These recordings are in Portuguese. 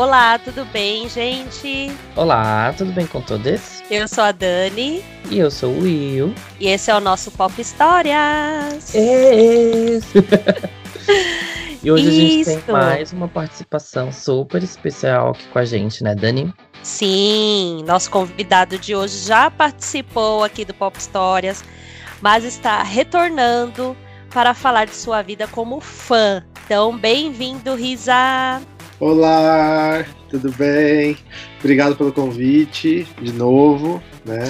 Olá, tudo bem, gente? Olá, tudo bem com todos? Eu sou a Dani. E eu sou o Will. E esse é o nosso Pop Histórias. É. e hoje Isso. a gente tem mais uma participação super especial aqui com a gente, né, Dani? Sim, nosso convidado de hoje já participou aqui do Pop Histórias, mas está retornando para falar de sua vida como fã. Então, bem-vindo, Risa! Olá, tudo bem? Obrigado pelo convite de novo. Né?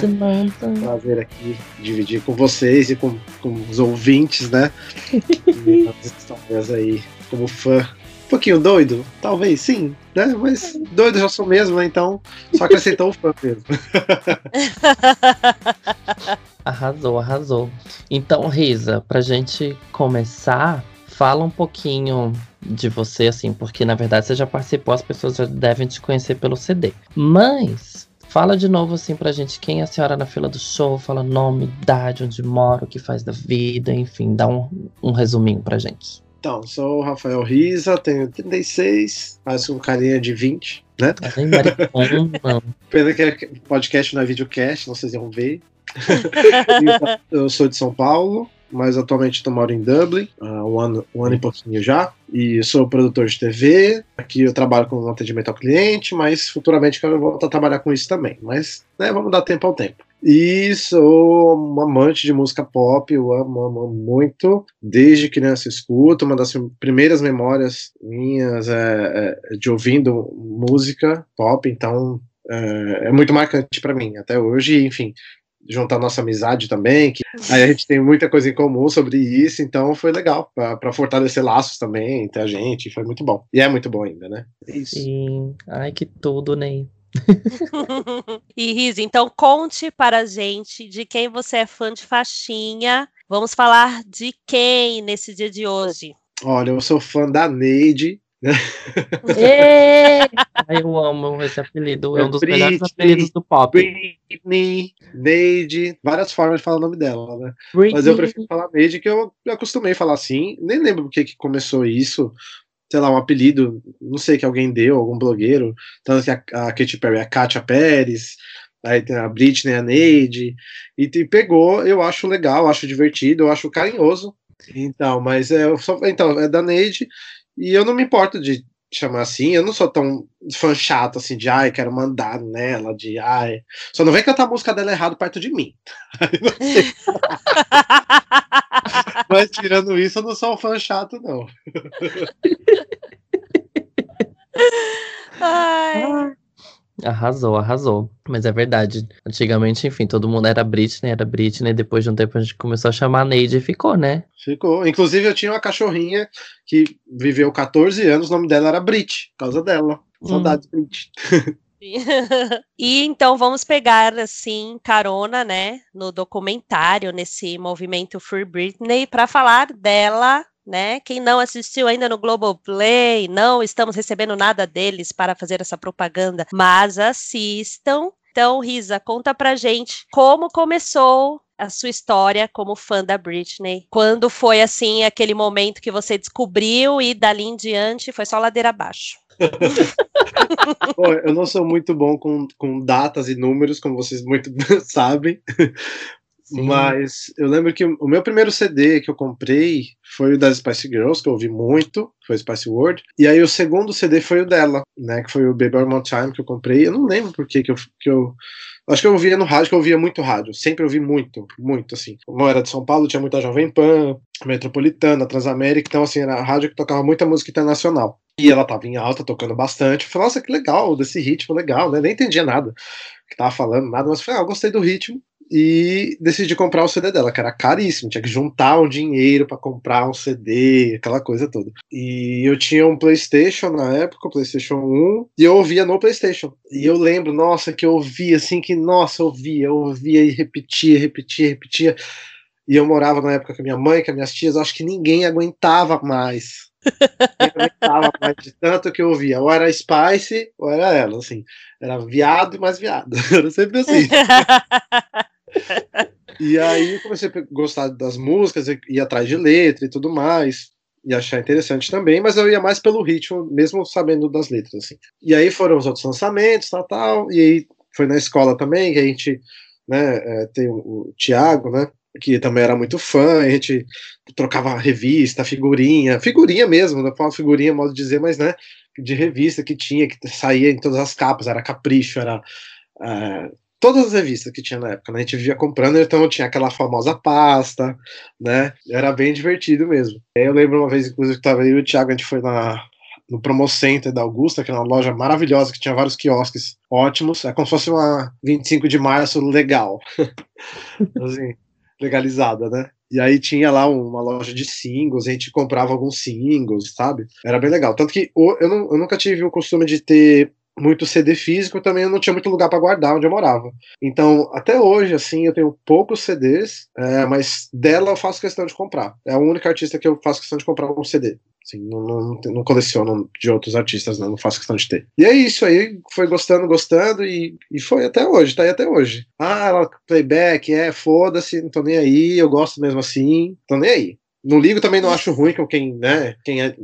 Prazer aqui dividir com vocês e com, com os ouvintes, né? as histórias aí, como fã. Um pouquinho doido? Talvez sim, né? Mas doido já sou mesmo, né? Então só acrescentou o fã mesmo. arrasou, arrasou. Então, Risa, pra gente começar, fala um pouquinho de você, assim, porque na verdade você já participou, as pessoas já devem te conhecer pelo CD. Mas Fala de novo assim pra gente quem é a senhora na fila do show, fala nome, idade, onde mora, o que faz da vida, enfim, dá um, um resuminho pra gente. Então, sou o Rafael Riza, tenho 36, faço um carinha de 20, né? É Pena que é podcast não é videocast, não vocês vão ver. eu sou de São Paulo, mas atualmente eu moro em Dublin, há um ano, um ano e pouquinho já. E sou produtor de TV. Aqui eu trabalho com atendimento ao cliente, mas futuramente quero voltar a trabalhar com isso também. Mas né, vamos dar tempo ao tempo. E sou um amante de música pop, eu amo, amo muito. Desde criança escuto, uma das primeiras memórias minhas é, é de ouvindo música pop, então é, é muito marcante para mim até hoje. Enfim, juntar nossa amizade também, que aí a gente tem muita coisa em comum sobre isso, então foi legal para fortalecer laços também entre a gente, foi muito bom. E é muito bom ainda, né? É isso. Sim, ai que tudo, Ney. e Riz, então conte para a gente de quem você é fã de faixinha. Vamos falar de quem nesse dia de hoje? Olha, eu sou fã da Neide, eu amo esse apelido, é um dos Britney, melhores apelidos do pop. Britney, Neide, várias formas de falar o nome dela, né? Britney. Mas eu prefiro falar Neide, que eu, eu acostumei falar assim. Nem lembro porque que começou isso. Sei lá, um apelido, não sei que alguém deu, algum blogueiro. Tanto que a, a Katy Perry é a Katia Pérez, aí tem a Britney, a Neide. E, e pegou, eu acho legal, acho divertido, eu acho carinhoso. Então, mas é, só, então, é da Neide. E eu não me importo de chamar assim, eu não sou tão fã chato assim de ai, quero mandar nela, de ai. Só não vem cantar a música dela errado perto de mim. Mas tirando isso, eu não sou um fã chato, não. Ai. Arrasou, arrasou. Mas é verdade. Antigamente, enfim, todo mundo era Britney, era Britney. Depois de um tempo a gente começou a chamar a Neide e ficou, né? Ficou. Inclusive, eu tinha uma cachorrinha que viveu 14 anos, o nome dela era Brit, por causa dela. Saudades, hum. Brit. e então vamos pegar assim carona, né, no documentário nesse movimento Free Britney para falar dela né? Quem não assistiu ainda no Globoplay, não estamos recebendo nada deles para fazer essa propaganda, mas assistam. Então, Risa, conta pra gente como começou a sua história como fã da Britney. Quando foi assim aquele momento que você descobriu e dali em diante foi só ladeira abaixo? Eu não sou muito bom com, com datas e números, como vocês muito sabem, Mas eu lembro que o meu primeiro CD que eu comprei foi o das Spice Girls, que eu ouvi muito, foi Spice World. E aí o segundo CD foi o dela, né? Que foi o Baby One More Time que eu comprei. Eu não lembro por que, que eu. Que eu Acho que eu ouvia no rádio, que eu ouvia muito rádio. Sempre ouvi muito, muito, assim. Como eu era de São Paulo, tinha muita Jovem Pan, Metropolitana, Transamérica, então, assim, era a rádio que tocava muita música internacional. E ela tava em alta, tocando bastante. Eu falei, nossa, que legal, desse ritmo legal, né? Nem entendia nada que tava falando, nada, mas eu falei, ah, eu gostei do ritmo e decidi comprar o CD dela, que era caríssimo, tinha que juntar um dinheiro para comprar um CD, aquela coisa toda. E eu tinha um PlayStation na época, o PlayStation 1, e eu ouvia no PlayStation. E eu lembro, nossa, que eu ouvia assim, que nossa, eu ouvia, eu ouvia e repetia, repetia, repetia. E eu morava na época com a minha mãe, com as minhas tias, acho que ninguém aguentava mais. Ninguém aguentava mais de tanto que eu ouvia. Ou era Spice, ou era ela, assim. Era viado e mais viado. Era sempre assim. e aí comecei a gostar das músicas, ir atrás de letra e tudo mais. e achar interessante também, mas eu ia mais pelo ritmo, mesmo sabendo das letras, assim. E aí foram os outros lançamentos, tal, tal, e aí foi na escola também, que a gente, né, é, tem o, o Tiago, né, que também era muito fã, a gente trocava revista, figurinha, figurinha mesmo, não falo figurinha, modo de dizer, mas, né, de revista que tinha, que saía em todas as capas, era Capricho, era... É, todas as revistas que tinha na época, né? A gente vivia comprando, então tinha aquela famosa pasta, né? Era bem divertido mesmo. Eu lembro uma vez, inclusive, que tava aí o Thiago, a gente foi na, no Promo Center da Augusta, que é uma loja maravilhosa, que tinha vários quiosques ótimos. É como se fosse uma 25 de março legal. assim, legalizada, né? E aí tinha lá uma loja de singles, a gente comprava alguns singles, sabe? Era bem legal. Tanto que eu, não, eu nunca tive o costume de ter muito CD físico, também eu não tinha muito lugar para guardar onde eu morava. Então, até hoje, assim, eu tenho poucos CDs, é, mas dela eu faço questão de comprar. É a única artista que eu faço questão de comprar um CD. Assim, não, não, não coleciono de outros artistas, não, não faço questão de ter. E é isso aí, foi gostando, gostando, e, e foi até hoje, tá aí até hoje. Ah, ela, playback, é, foda-se, não tô nem aí, eu gosto mesmo assim, tô nem aí. Não ligo também, não acho ruim com quem, né, quem, é,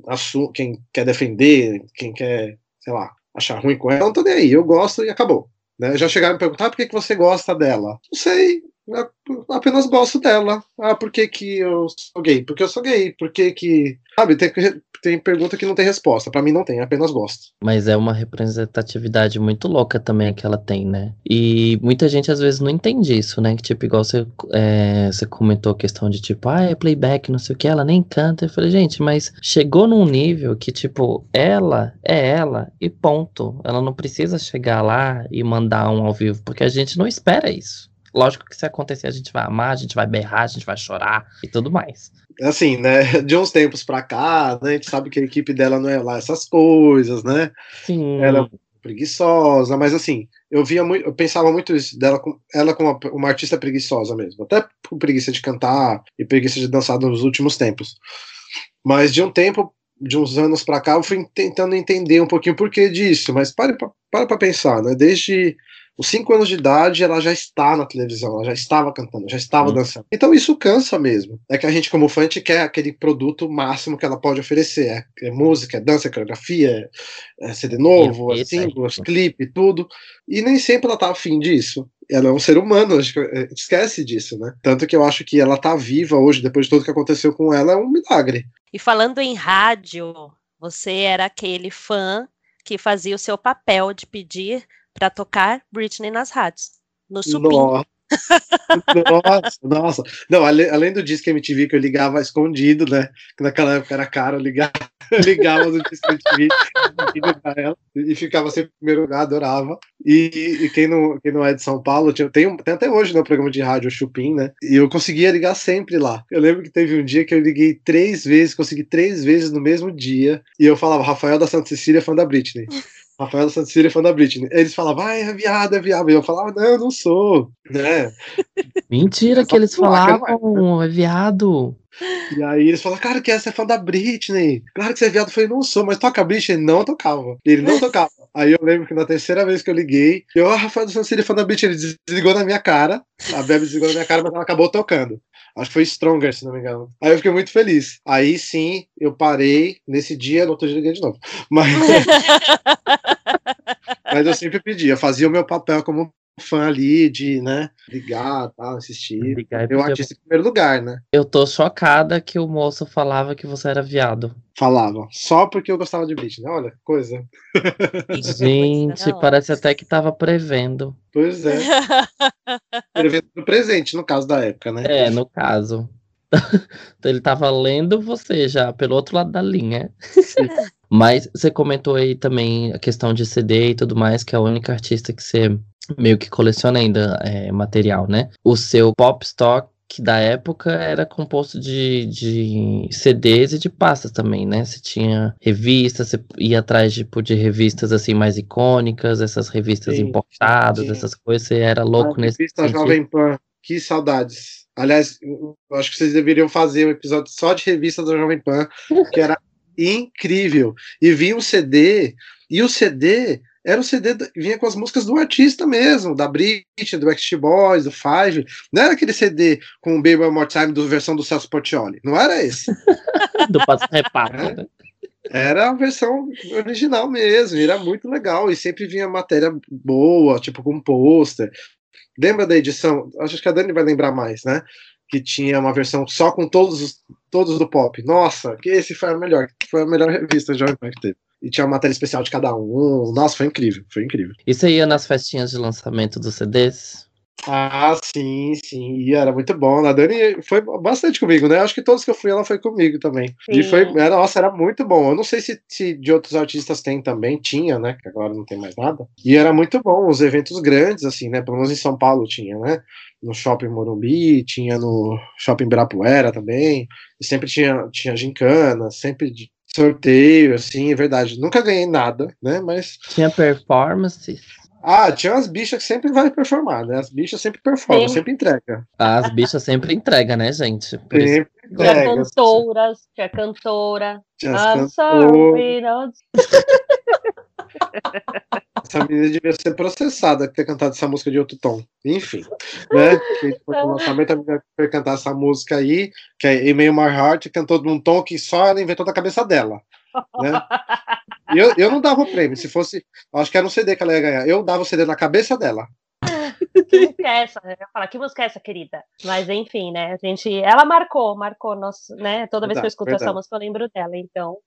quem quer defender, quem quer, sei lá, achar ruim com ela, não tô nem aí, eu gosto e acabou. Né? Já chegaram a me perguntar ah, por que, que você gosta dela. Não sei, apenas gosto dela. Ah, por que, que eu sou gay? Porque eu sou gay. Por que que. Sabe, tem, tem pergunta que não tem resposta. Para mim não tem, apenas gosto. Mas é uma representatividade muito louca também que ela tem, né? E muita gente às vezes não entende isso, né? Que tipo, igual você, é, você comentou a questão de tipo, ah, é playback, não sei o que, ela nem canta. Eu falei, gente, mas chegou num nível que, tipo, ela é ela e ponto. Ela não precisa chegar lá e mandar um ao vivo, porque a gente não espera isso. Lógico que se acontecer, a gente vai amar, a gente vai berrar, a gente vai chorar e tudo mais. Assim, né? De uns tempos pra cá, né, a gente sabe que a equipe dela não é lá essas coisas, né? Sim. Ela é preguiçosa, mas assim, eu via muito, eu pensava muito isso dela com ela como uma, uma, artista preguiçosa mesmo, até por preguiça de cantar e preguiça de dançar nos últimos tempos. Mas de um tempo, de uns anos para cá, eu fui tentando entender um pouquinho o porquê disso, mas pare para para pensar, né? Desde os cinco anos de idade, ela já está na televisão, ela já estava cantando, já estava uhum. dançando. Então isso cansa mesmo. É que a gente, como fã, a gente quer aquele produto máximo que ela pode oferecer. É, é música, é dança, é coreografia, é, é CD novo, é singles, clipe, tudo. E nem sempre ela tá afim disso. Ela é um ser humano, a gente esquece disso, né? Tanto que eu acho que ela tá viva hoje, depois de tudo que aconteceu com ela, é um milagre. E falando em rádio, você era aquele fã que fazia o seu papel de pedir para tocar Britney nas rádios. No Supim. Nossa. nossa. Não, além, além, do disco MTV que eu ligava escondido, né? Que naquela época era caro, eu ligava, no disco MTV ela, e ficava sempre em primeiro lugar, adorava. E, e, quem, não, quem não é de São Paulo, tinha, tem, tem até hoje no né, programa de rádio o Chupim, né? E eu conseguia ligar sempre lá. Eu lembro que teve um dia que eu liguei três vezes, consegui três vezes no mesmo dia, e eu falava, Rafael da Santa Cecília, fã da Britney. Rafael Santissiri é fã da Britney. Eles falavam, ah, é viado, é viado. E eu falava, não, eu não sou. Né? Mentira que eles falavam, é viado. E aí eles falaram, cara, que essa é fã da Britney. Claro que você é viado. Eu falei, não sou, mas toca a Britney. Não tocava. Ele não tocava. Aí eu lembro que na terceira vez que eu liguei, eu, ah, Rafael do Santissiri é fã da Britney. Ele desligou na minha cara. A Bebe desligou na minha cara, mas ela acabou tocando. Acho que foi Stronger, se não me engano. Aí eu fiquei muito feliz. Aí sim, eu parei nesse dia, no outro dia liguei de novo. Mas, Mas eu sempre pedia, fazia o meu papel como fã ali de, né, ligar, tal, assistir. Ligar eu artista em primeiro lugar, né? Eu tô chocada que o moço falava que você era viado. Falava, só porque eu gostava de Britney, olha, coisa. Gente, parece até que tava prevendo. Pois é. prevendo no presente, no caso da época, né? É, no caso. então ele tava lendo você já, pelo outro lado da linha. Mas você comentou aí também a questão de CD e tudo mais, que é a única artista que você meio que coleciona ainda é, material, né? O seu pop stock da época era composto de, de CDs e de pastas também, né? Você tinha revistas, você ia atrás tipo, de revistas assim mais icônicas, essas revistas sim, importadas, sim. essas coisas, você era louco a nesse revista sentido. Jovem Pan, que saudades. Aliás, acho que vocês deveriam fazer um episódio só de revista da Jovem Pan, que era incrível. E vinha um CD, e o CD era o CD que vinha com as músicas do artista mesmo, da Britney, do Backstreet Boys, do Five. Não era aquele CD com o Baby One More Time do versão do Celso Portioli. Não era esse. do Passo Repato, É. né? Era a versão original mesmo, e era muito legal, e sempre vinha matéria boa, tipo com pôster. Lembra da edição? Acho que a Dani vai lembrar mais, né? Que tinha uma versão só com todos os, todos do pop. Nossa, que esse foi a melhor, foi a melhor revista de Jovem Pan que teve. E tinha uma matéria especial de cada um. Nossa, foi incrível, foi incrível. E você ia nas festinhas de lançamento dos CDs? Ah, sim, sim, e era muito bom. A Dani foi bastante comigo, né? Acho que todos que eu fui, ela foi comigo também. E Sim. foi, era, nossa, era muito bom. Eu não sei se, se de outros artistas tem também, tinha, né? Que agora não tem mais nada. E era muito bom, os eventos grandes, assim, né? Pelo menos em São Paulo tinha, né? No Shopping Morumbi, tinha no Shopping Ibirapuera também. E sempre tinha, tinha gincana, sempre de sorteio, assim, é verdade. Nunca ganhei nada, né? Mas Tinha performances? Ah, tinha umas bichas que sempre vai performar, né? As bichas sempre performam, Sim. sempre entrega. Ah, As bichas sempre entregam, né, gente? Por isso Sempre Tinha entrega. cantoras, tinha cantora. Tinha as I'm sorry, not... Essa menina devia ser processada por ter cantado essa música de outro tom. Enfim, né? Que foi no lançamento, a menina foi cantar essa música aí, que é Email My Heart, cantou num tom que só ela inventou da cabeça dela. Né? Eu, eu não dava o prêmio, se fosse. Acho que era um CD que ela ia ganhar. Eu dava o CD na cabeça dela. Que música é essa? Eu ia falar, que música é essa, querida? Mas enfim, né? A gente, ela marcou, marcou nosso, né? Toda vez que eu Verdade, escuto essa verdade. música, eu lembro dela, então.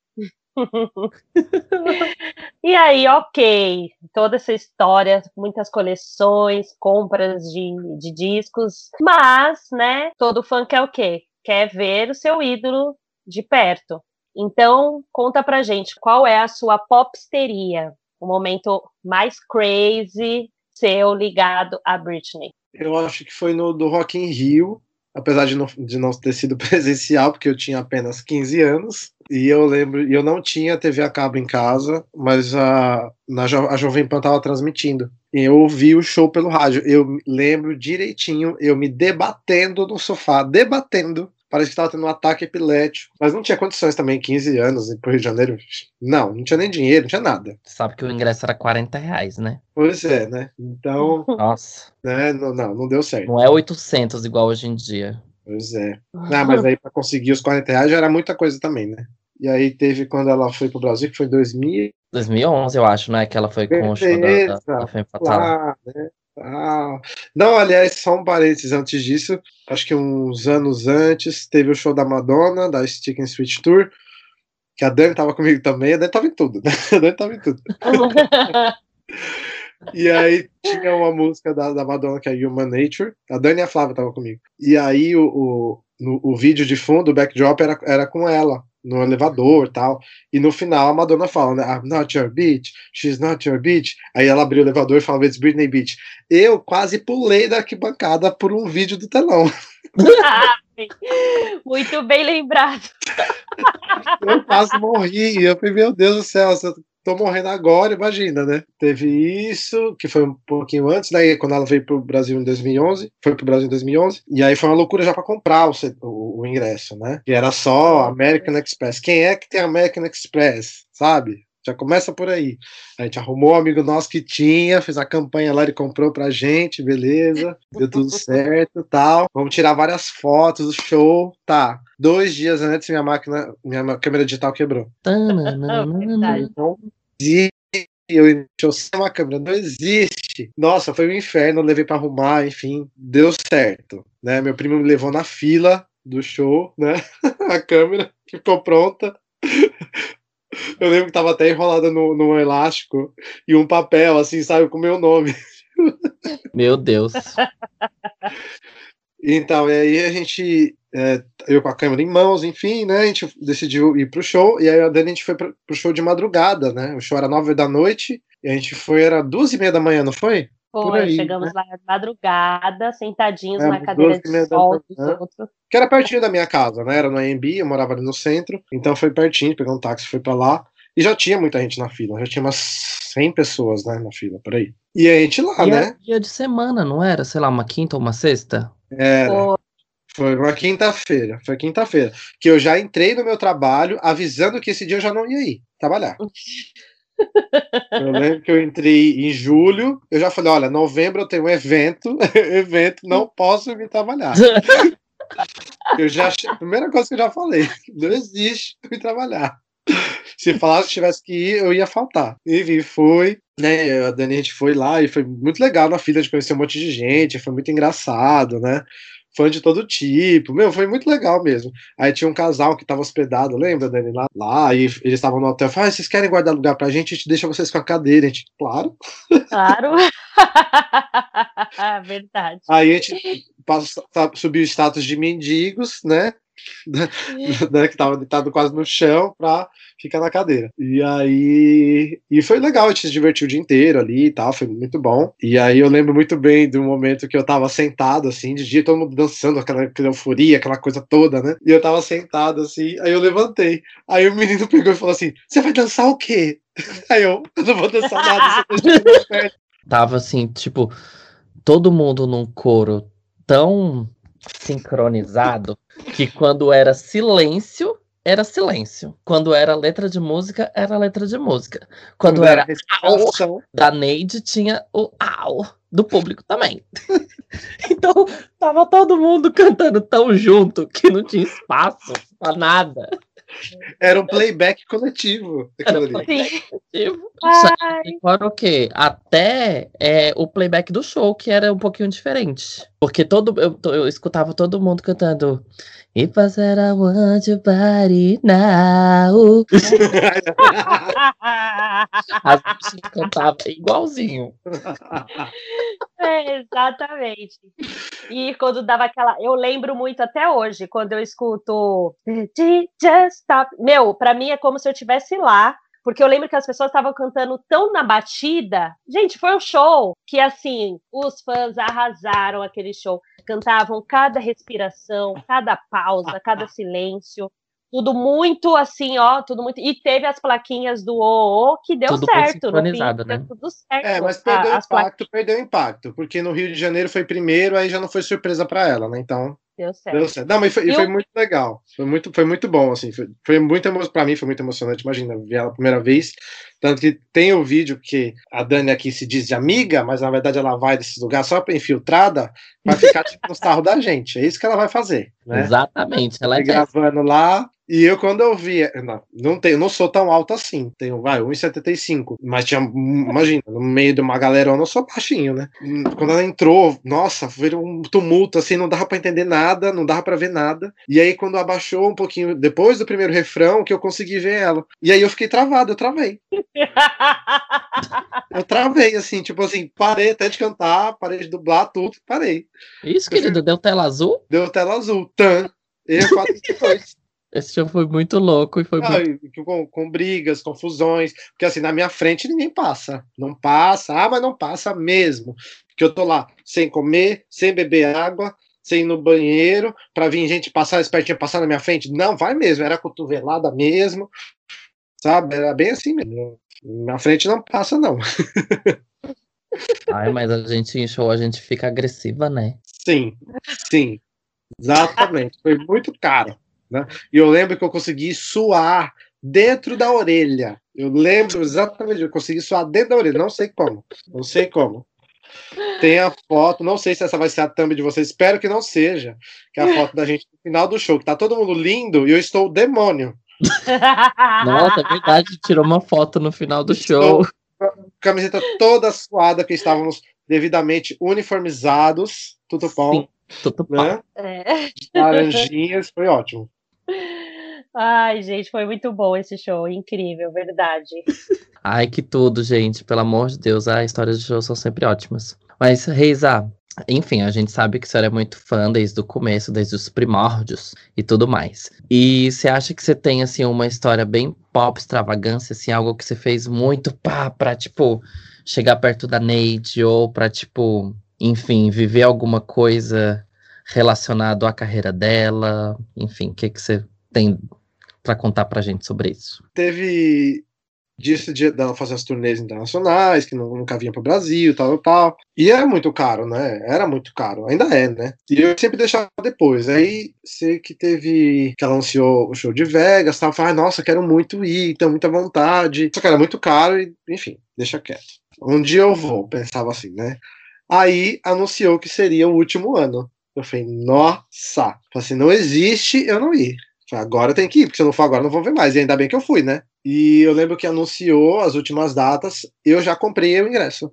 e aí, ok, toda essa história, muitas coleções, compras de, de discos, mas, né? Todo fã quer o quê? Quer ver o seu ídolo de perto. Então, conta pra gente, qual é a sua popsteria? O momento mais crazy seu ligado a Britney. Eu acho que foi no do Rock in Rio, apesar de não, de não ter sido presencial, porque eu tinha apenas 15 anos. E eu lembro, eu não tinha TV a cabo em casa, mas a, na, a Jovem Pan estava transmitindo. E eu ouvi o show pelo rádio. Eu lembro direitinho, eu me debatendo no sofá, debatendo. Parece que estava tendo um ataque epilético. Mas não tinha condições também, 15 anos, pro Rio de Janeiro. Não, não tinha nem dinheiro, não tinha nada. Sabe que o ingresso era 40 reais, né? Pois é, né? Então, Nossa, né, não, não, não deu certo. não é 800 igual hoje em dia. Pois é. Ah, mas aí para conseguir os 40 reais já era muita coisa também, né? E aí teve quando ela foi pro Brasil, que foi em 2000, 2011, eu acho, né? Que ela foi com o show da, da, da Femme Fatale. lá, né? Ah. Não, aliás, só um parênteses antes disso, acho que uns anos antes, teve o show da Madonna, da Stick and Switch Tour, que a Dani tava comigo também, a Dani tava em tudo, né? A Dani tava em tudo. E aí tinha uma música da, da Madonna que é Human Nature. A Dani e a Flávia estavam comigo. E aí o, o, no- o vídeo de fundo, o backdrop, era, era com ela, no elevador e tal. E no final a Madonna fala, né? I'm not your bitch, she's not your bitch. Aí ela abriu o elevador e falava, it's Britney Beach. Eu quase pulei da arquibancada por um vídeo do telão. Muito bem lembrado. Eu quase morri. Eu falei, meu Deus do céu, tô morrendo agora, imagina, né? Teve isso, que foi um pouquinho antes, daí quando ela veio pro Brasil em 2011, foi pro Brasil em 2011, e aí foi uma loucura já para comprar o, o, o ingresso, né? Que era só American Express. Quem é que tem American Express, sabe? Já começa por aí. A gente arrumou um amigo nosso que tinha, fez a campanha lá, ele comprou pra gente, beleza, deu tudo certo tal. Vamos tirar várias fotos do show. Tá. Dois dias antes, minha máquina, minha câmera digital quebrou. Então. Eu eu sem uma câmera, não existe. Nossa, foi um inferno, levei pra arrumar, enfim, deu certo. Né? Meu primo me levou na fila do show, né? A câmera ficou pronta. Eu lembro que tava até enrolada no, no elástico e um papel, assim, sabe, com meu nome. Meu Deus. Então, e aí a gente, é, eu com a câmera em mãos, enfim, né? A gente decidiu ir pro show, e aí a Dani a gente foi pro, pro show de madrugada, né? O show era nove da noite, e a gente foi, era duas e meia da manhã, não foi? Foi, aí, chegamos lá de madrugada, sentadinhos É, na cadeira de sol dos manhã. outros. Que era pertinho da minha casa, né? Era no AMB, eu morava ali no centro, então foi pertinho, pegou um táxi, foi pra lá, e já tinha muita gente na fila, já tinha umas 100 pessoas, né, na fila, por aí. E a gente lá, E né? era dia de semana, não era? Sei lá, uma quinta ou uma sexta? Era. Foi. Foi uma quinta-feira, foi quinta-feira. Que eu já entrei no meu trabalho avisando que esse dia eu já não ia ir trabalhar. Eu lembro que eu entrei em julho, eu já falei, olha, novembro eu tenho um evento, evento, não posso vir trabalhar. Eu já, primeira coisa que eu já falei, não existe vir trabalhar. Se falasse que tivesse que ir, eu ia faltar. Enfim, foi, né? A Dani, a gente foi lá e foi muito legal na fila de conhecer um monte de gente, foi muito engraçado, né? Fã de todo tipo. Meu, foi muito legal mesmo. Aí tinha um casal que tava hospedado, lembra, Dani? Lá, lá e eles estavam no hotel. Falaram, ah, vocês querem guardar lugar pra gente? A gente deixa vocês com a cadeira. A gente, claro. Claro. Verdade. Aí a gente passa, subiu o status de mendigos, né? né, que tava deitado quase no chão pra ficar na cadeira. E aí. E foi legal, a gente se divertiu o dia inteiro ali e tal, foi muito bom. E aí eu lembro muito bem do momento que eu tava sentado, assim, de dia todo mundo dançando, aquela, aquela euforia, aquela coisa toda, né? E eu tava sentado assim, aí eu levantei. Aí o menino pegou e falou assim: Você vai dançar o quê? Aí eu, eu não vou dançar nada, você Tava assim, tipo, todo mundo num coro tão sincronizado que quando era silêncio, era silêncio. Quando era letra de música, era letra de música. Quando, quando era, au da Neide, tinha o au do público também. então, tava todo mundo cantando tão junto que não tinha espaço pra nada. Era um playback coletivo. Era um playback coletivo. Agora o quê? Até é, o playback do show, que era um pouquinho diferente. Porque todo, eu, eu escutava todo mundo cantando said I want your body now. As pessoas cantavam igualzinho. É, exatamente. E quando dava aquela. Eu lembro muito até hoje, quando eu escuto. Meu, pra mim é como se eu estivesse lá porque eu lembro que as pessoas estavam cantando tão na batida. Gente, foi um show que, assim, os fãs arrasaram aquele show. Cantavam cada respiração, cada pausa, cada silêncio. Tudo muito assim, ó, tudo muito. E teve as plaquinhas do OO que deu tudo certo. No fim, né? tudo certo. É, mas perdeu a, impacto, perdeu impacto. Porque no Rio de Janeiro foi primeiro, aí já não foi surpresa para ela, né? Então. Deu certo. Deu certo. Não, mas foi, foi muito legal. Foi muito, foi muito bom, assim. Foi, foi muito para mim foi muito emocionante. Imagina, ver ela a primeira vez. Tanto que tem o vídeo que a Dani aqui se diz de amiga, mas na verdade ela vai desses lugares só para infiltrada, para ficar tipo, no sarro da gente. É isso que ela vai fazer. Né? Exatamente. Ela é gravando lá, e eu, quando eu vi, não, não, tenho, não sou tão alto assim, tenho, vai, 1,75, mas tinha, imagina, no meio de uma galera eu não sou baixinho, né? Quando ela entrou, nossa, foi um tumulto, assim, não dava para entender nada, não dava para ver nada, e aí quando abaixou um pouquinho, depois do primeiro refrão, que eu consegui ver ela, e aí eu fiquei travado, eu travei. eu travei, assim, tipo assim, parei até de cantar, parei de dublar tudo, parei. Isso, querido, deu tela azul? Deu tela azul, tan, 422. Esse show foi muito louco e foi ah, muito... com, com, brigas, confusões, porque assim, na minha frente ninguém passa. Não passa, ah, mas não passa mesmo. Que eu tô lá sem comer, sem beber água, sem ir no banheiro, para vir gente passar, espertinha passar na minha frente. Não, vai mesmo, era cotovelada mesmo. Sabe? Era bem assim mesmo. Na frente não passa, não. Ai, mas a gente em show, a gente fica agressiva, né? Sim, sim. Exatamente. Foi muito caro. Né? E eu lembro que eu consegui suar dentro da orelha. Eu lembro exatamente, eu consegui suar dentro da orelha, não sei como, não sei como. Tem a foto, não sei se essa vai ser a thumb de vocês, espero que não seja, que é a foto da gente no final do show, que tá todo mundo lindo e eu estou o demônio. Nossa, é verdade, tirou uma foto no final do show. Camiseta toda suada, que estávamos devidamente uniformizados, tudo bom. Sim, né? É. Laranjinhas, foi ótimo. Ai, gente, foi muito bom esse show, incrível, verdade. Ai, que tudo, gente, pelo amor de Deus, as histórias de show são sempre ótimas. Mas, Reisa, enfim, a gente sabe que você é muito fã desde o começo, desde os primórdios e tudo mais. E você acha que você tem, assim, uma história bem pop, extravagância, assim, algo que você fez muito pá, pra, tipo, chegar perto da Neide ou pra, tipo, enfim, viver alguma coisa relacionado à carreira dela? Enfim, o que, que você tem para contar pra gente sobre isso? Teve disso de dela fazer as turnês internacionais, que nunca vinha para o Brasil, tal, tal. E é muito caro, né? Era muito caro, ainda é, né? E eu sempre deixava depois. Aí sei que teve que ela anunciou o show de Vegas, tal, falei, nossa, quero muito ir, tenho muita vontade. Só que era muito caro e, enfim, deixa quieto. Um dia eu vou, pensava assim, né? Aí anunciou que seria o último ano. Eu falei, nossa, assim, não existe eu não ir. Agora tem que ir, porque se eu não for agora, não vou ver mais. E ainda bem que eu fui, né? E eu lembro que anunciou as últimas datas, eu já comprei o ingresso.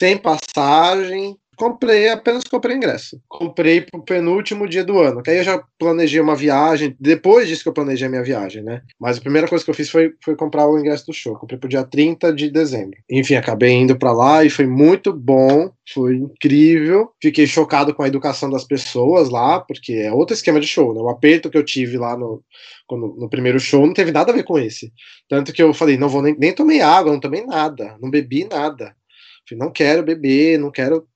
Sem passagem, comprei, apenas comprei ingresso. Comprei pro penúltimo dia do ano, que aí eu já planejei uma viagem, depois disso que eu planejei a minha viagem, né? Mas a primeira coisa que eu fiz foi, foi comprar o ingresso do show. Comprei pro dia 30 de dezembro. Enfim, acabei indo para lá e foi muito bom, foi incrível. Fiquei chocado com a educação das pessoas lá, porque é outro esquema de show, né? O aperto que eu tive lá no, no primeiro show não teve nada a ver com esse. Tanto que eu falei, não vou nem, nem tomei água, não tomei nada, não bebi nada. Falei, não quero beber, não quero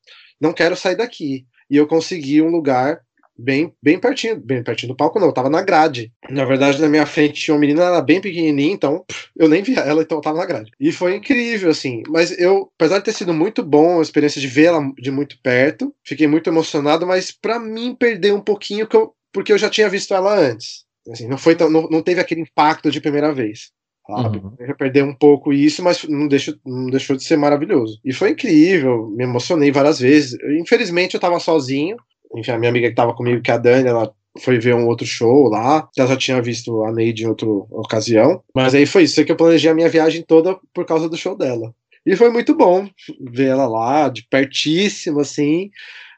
não quero sair daqui. E eu consegui um lugar bem, bem pertinho, bem pertinho do palco, não, eu tava na grade. Na verdade, na minha frente tinha uma menina, ela era bem pequenininha, então eu nem via ela, então eu tava na grade. E foi incrível, assim, mas eu, apesar de ter sido muito bom a experiência de vê-la de muito perto, fiquei muito emocionado, mas para mim perdeu um pouquinho, porque eu já tinha visto ela antes. Assim, não, foi tão, não, não teve aquele impacto de primeira vez sabe? Uhum. Eu perder um pouco isso, mas não deixou, não deixou de ser maravilhoso. E foi incrível, me emocionei várias vezes. Infelizmente eu tava sozinho, enfim, a minha amiga que tava comigo, que é a Dani, ela foi ver um outro show lá, ela já tinha visto a Neide em outra ocasião, mas aí foi isso, foi que eu planejei a minha viagem toda por causa do show dela. E foi muito bom ver ela lá, de pertíssimo, assim,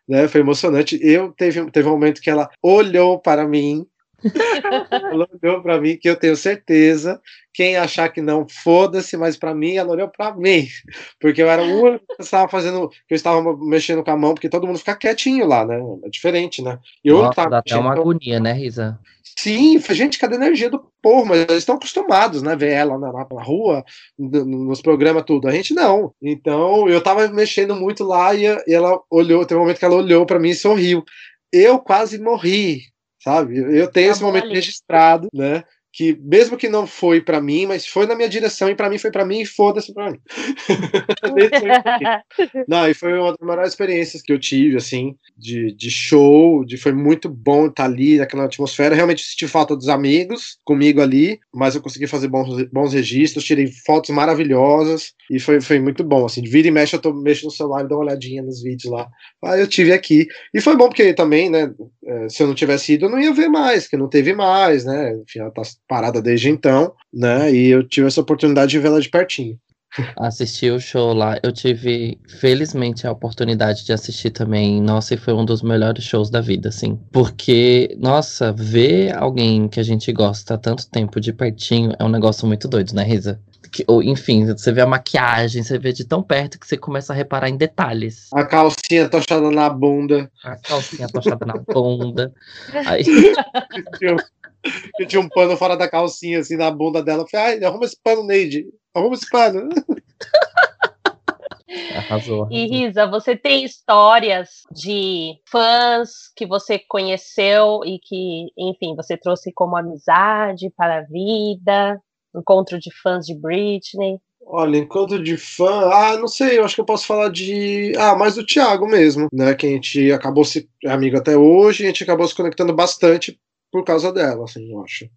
né? Foi emocionante. Eu teve, teve um momento que ela olhou para mim ela olhou para mim que eu tenho certeza. Quem achar que não, foda-se, mas para mim ela olhou para mim, porque eu era o único que estava fazendo, que eu estava mexendo com a mão, porque todo mundo fica quietinho lá, né? É diferente, né? E eu Nossa, dá até uma agonia, né, Risa? Sim, gente, cadê a energia do povo? Mas eles estão acostumados, né? Ver ela na, na rua, nos programas, tudo. A gente não. Então, eu tava mexendo muito lá e, ela olhou, teve um momento que ela olhou para mim e sorriu. Eu quase morri, sabe? Eu tenho tá esse momento ali. registrado, né? Que mesmo que não foi para mim, mas foi na minha direção e para mim foi para mim e foda-se para mim. não, e foi uma das maiores experiências que eu tive assim, de, de show, de foi muito bom estar ali naquela atmosfera. Realmente senti falta dos amigos comigo ali, mas eu consegui fazer bons, bons registros, tirei fotos maravilhosas e foi, foi muito bom assim. Vira e mexe eu tô mexendo no celular e dou uma olhadinha nos vídeos lá. Ah, eu tive aqui. E foi bom porque também, né, eh, se eu não tivesse ido, eu não ia ver mais, que não teve mais, né? Enfim, ela tá parada desde então, né? E eu tive essa oportunidade de vê-la de pertinho. Assisti o show lá, eu tive, felizmente, a oportunidade de assistir também. Nossa, e foi um dos melhores shows da vida, assim. Porque, nossa, ver alguém que a gente gosta há tanto tempo de pertinho é um negócio muito doido, né, Risa? Que, ou, enfim, você vê a maquiagem, você vê de tão perto que você começa a reparar em detalhes. A calcinha tochada na bunda. A calcinha tochada na bunda. Aí... que tinha um pano fora da calcinha, assim, na bunda dela. Eu falei, ai, arruma esse pano, Neide. Arruma esse pano. Arrasou, arrasou. E Risa, você tem histórias de fãs que você conheceu e que, enfim, você trouxe como amizade para a vida? Encontro de fãs de Britney? Olha, encontro de fã, ah, não sei, eu acho que eu posso falar de. Ah, mais do Thiago mesmo, né? Que a gente acabou se amigo até hoje, a gente acabou se conectando bastante por causa dela, assim, eu acho.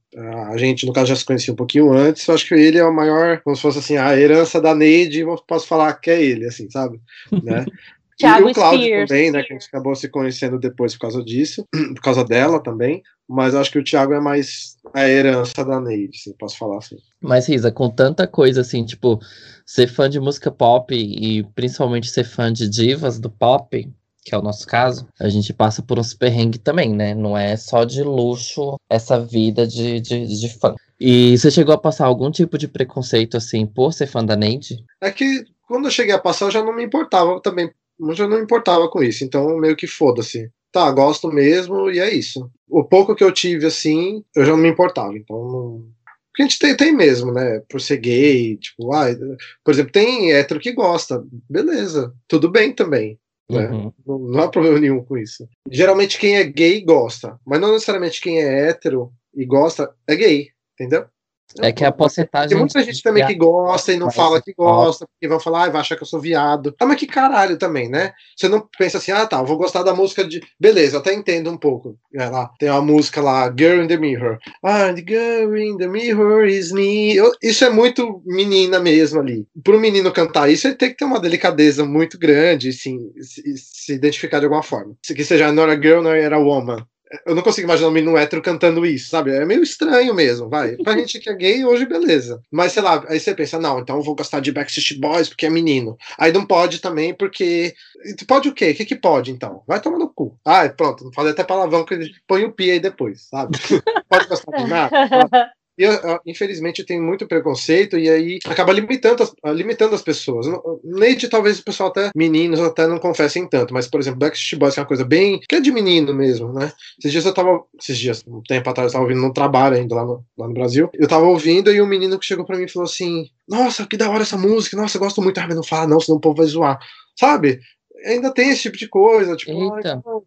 A gente, no caso, já se conhecia um pouquinho antes, eu acho que ele é o maior, como se fosse assim, a herança da Neide, eu posso falar que é ele, assim, sabe? Né? Thiago e o Cláudio Spears. também, né, que a gente acabou se conhecendo depois por causa disso, por causa dela também, mas eu acho que o Thiago é mais a herança da Neide, assim, posso falar assim. Mas, Risa, com tanta coisa, assim, tipo, ser fã de música pop e principalmente ser fã de divas do pop, que é o nosso caso, a gente passa por uns perrengues também, né? Não é só de luxo essa vida de, de, de fã. E você chegou a passar algum tipo de preconceito, assim, por ser fã da Neide? É que quando eu cheguei a passar, eu já não me importava também. Eu já não me importava com isso, então meio que foda-se. Tá, gosto mesmo e é isso. O pouco que eu tive, assim, eu já não me importava, então não, porque a gente tem, tem mesmo, né? Por ser gay, tipo, ah, por exemplo, tem hétero que gosta, beleza, tudo bem também. Né? Uhum. Não, não, há problema nenhum com isso. Geralmente quem é gay gosta, mas não necessariamente quem é hétero e gosta é gay, entendeu? É que a porcentagem. Tem muita gente também que gosta e não fala que gosta, porque vão falar, ah, vai achar que eu sou viado. Ah, mas que caralho também, né? Você não pensa assim, ah, tá, eu vou gostar da música de. Beleza, até entendo um pouco. É, lá, tem uma música lá, Girl in the Mirror. Ah, the girl in the mirror is me. Eu, isso é muito menina mesmo ali. Para um menino cantar isso, ele tem que ter uma delicadeza muito grande, assim, se, se identificar de alguma forma. Que seja not a girl, not a woman eu não consigo imaginar um menino hétero cantando isso, sabe? É meio estranho mesmo, vai. Pra gente que é gay, hoje beleza. Mas sei lá, aí você pensa, não, então eu vou gostar de Backstreet Boys porque é menino. Aí não pode também porque. Pode o quê? O que, que pode então? Vai tomar no cu. Ah, pronto, não falei até palavrão que ele põe o pi aí depois, sabe? pode gostar de nada? E infelizmente tem muito preconceito e aí acaba limitando as, limitando as pessoas. Neide, talvez o pessoal até, meninos até não confessem tanto, mas por exemplo, Backstreet Boys é uma coisa bem. que é de menino mesmo, né? Esses dias eu tava. Esses dias, um tempo atrás, eu tava ouvindo no trabalho ainda lá no, lá no Brasil. Eu tava ouvindo e um menino que chegou pra mim e falou assim: Nossa, que da hora essa música, nossa, eu gosto muito. Ah, mas não fala não, senão o povo vai zoar. Sabe? Ainda tem esse tipo de coisa, tipo,